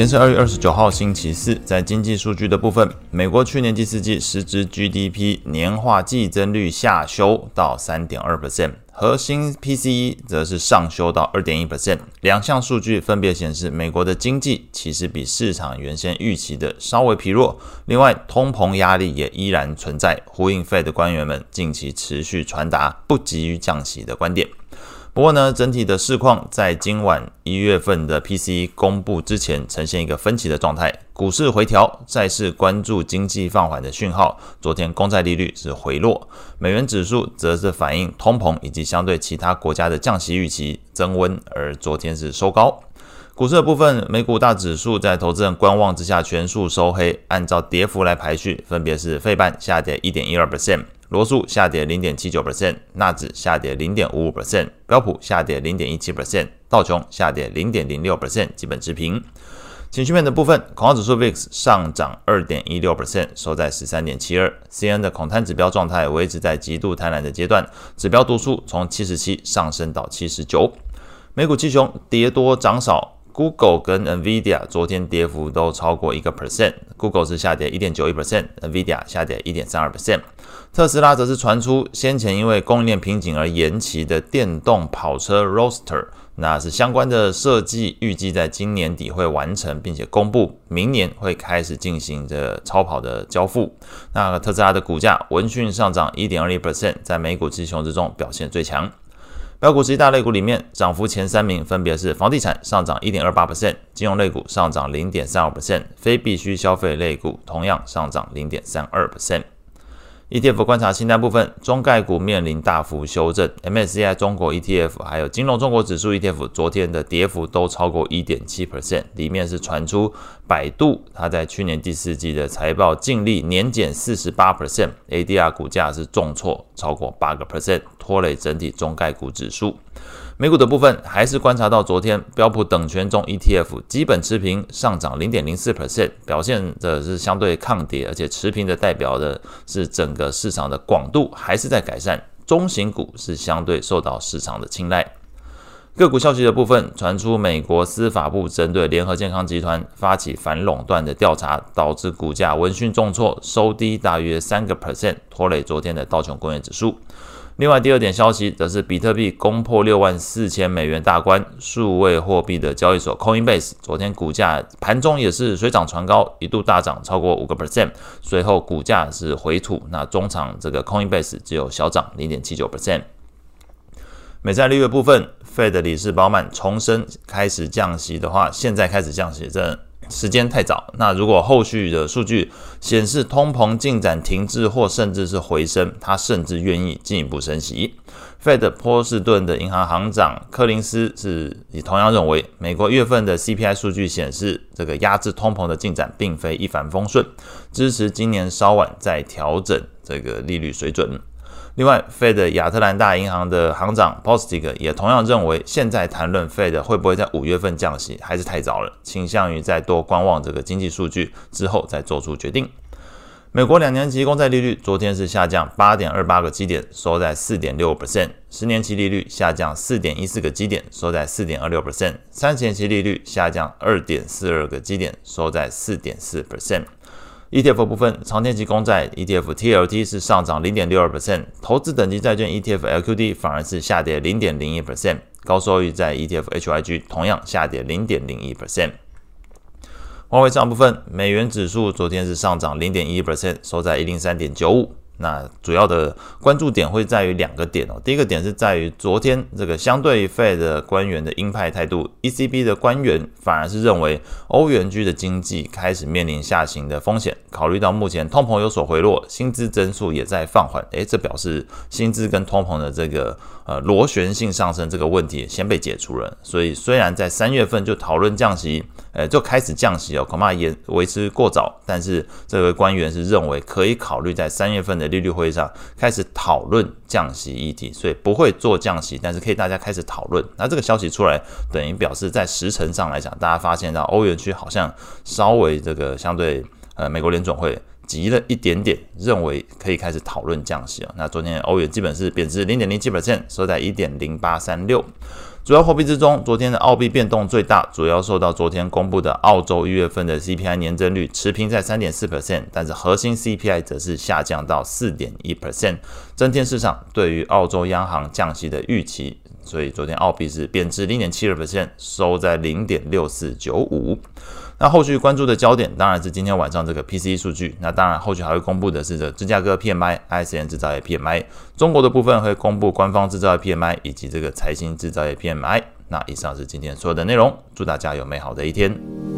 今天是二月二十九号，星期四。在经济数据的部分，美国去年第四季实质 GDP 年化季增率下修到三点二 percent，核心 PCE 则是上修到二点一 percent。两项数据分别显示，美国的经济其实比市场原先预期的稍微疲弱。另外，通膨压力也依然存在，呼应 Fed 的官员们近期持续传达不急于降息的观点。不过呢，整体的市况在今晚一月份的 PCE 公布之前，呈现一个分歧的状态。股市回调，债市关注经济放缓的讯号。昨天公债利率是回落，美元指数则是反映通膨以及相对其他国家的降息预期增温，而昨天是收高。股市的部分，美股大指数在投资人观望之下全数收黑。按照跌幅来排序，分别是费半下跌一点一二 percent。罗素下跌零点七九 percent，纳指下跌零点五五 percent，标普下跌零点一七 percent，道琼下跌零点零六 percent，基本持平。情绪面的部分，恐慌指数 VIX 上涨二点一六 percent，收在十三点七二。CN 的恐贪指标状态维持在极度贪婪的阶段，指标读数从七十七上升到七十九。美股七雄跌多涨少。Google 跟 NVIDIA 昨天跌幅都超过一个 percent，Google 是下跌一点九一 percent，NVIDIA 下跌一点三二 percent。特斯拉则是传出先前因为供应链瓶颈而延期的电动跑车 r o s t e r 那是相关的设计预计在今年底会完成，并且公布明年会开始进行这超跑的交付。那特斯拉的股价闻讯上涨一点二一 percent，在美股七雄之中表现最强。标股十一大类股里面，涨幅前三名分别是房地产上涨一点二八 percent，金融类股上涨零点三二 percent，非必需消费类股同样上涨零点三二 percent。ETF 观察清单部分，中概股面临大幅修正，MSCI 中国 ETF 还有金融中国指数 ETF 昨天的跌幅都超过一点七 percent，里面是传出百度它在去年第四季的财报净利年减四十八 percent，ADR 股价是重挫超过八个 percent，拖累整体中概股指数。美股的部分还是观察到，昨天标普等权重 ETF 基本持平，上涨零点零四 percent，表现的是相对抗跌，而且持平的代表的是整个市场的广度还是在改善。中型股是相对受到市场的青睐。个股消息的部分传出，美国司法部针对联合健康集团发起反垄断的调查，导致股价闻讯重挫，收低大约三个 percent，拖累昨天的道琼工业指数。另外，第二点消息则是比特币攻破六万四千美元大关，数位货币的交易所 Coinbase 昨天股价盘中也是水涨船高，一度大涨超过五个 percent，随后股价是回吐，那中场这个 Coinbase 只有小涨零点七九 percent。美债利率部分，Fed 理事鲍曼重申开始降息的话，现在开始降息这。时间太早，那如果后续的数据显示通膨进展停滞或甚至是回升，他甚至愿意进一步升息。Fed 波士顿的银行行长柯林斯是也同样认为，美国月份的 CPI 数据显示，这个压制通膨的进展并非一帆风顺，支持今年稍晚再调整这个利率水准。另外，Fed 亚特兰大银行的行长 Bostic 也同样认为，现在谈论 Fed 会不会在五月份降息还是太早了，倾向于再多观望这个经济数据之后再做出决定。美国两年期公债利率昨天是下降八点二八个基点，收在四点六 percent；十年期利率下降四点一四个基点，收在四点二六 percent；三十年期利率下降二点四二个基点，收在四点四 percent。ETF 部分，长天期公债 ETF TLT 是上涨零点六二 percent，投资等级债券 ETF LQD 反而是下跌零点零一 percent，高收益在 ETF HYG 同样下跌零点零一 percent。外汇上部分，美元指数昨天是上涨零点一 percent，收在一零三点九五。那主要的关注点会在于两个点哦，第一个点是在于昨天这个相对于 Fed 官员的鹰派态度，ECB 的官员反而是认为欧元区的经济开始面临下行的风险，考虑到目前通膨有所回落，薪资增速也在放缓，诶，这表示薪资跟通膨的这个呃螺旋性上升这个问题先被解除了，所以虽然在三月份就讨论降息。呃，就开始降息哦，恐怕也为时过早。但是这位官员是认为可以考虑在三月份的利率会议上开始讨论降息议题，所以不会做降息，但是可以大家开始讨论。那这个消息出来，等于表示在时程上来讲，大家发现到欧元区好像稍微这个相对呃美国联总会急了一点点，认为可以开始讨论降息啊。那昨天欧元基本是贬值零点零七 percent，收在一点零八三六。主要货币之中，昨天的澳币变动最大，主要受到昨天公布的澳洲一月份的 CPI 年增率持平在三点四 percent，但是核心 CPI 则是下降到四点一 percent，增添市场对于澳洲央行降息的预期。所以昨天澳币是贬值零点七二 percent，收在零点六四九五。那后续关注的焦点当然是今天晚上这个 P C 数据。那当然后续还会公布的是这芝加哥 PMI、ISM 制造业 PMI。中国的部分会公布官方制造业 PMI 以及这个财新制造业 PMI。那以上是今天所有的内容，祝大家有美好的一天。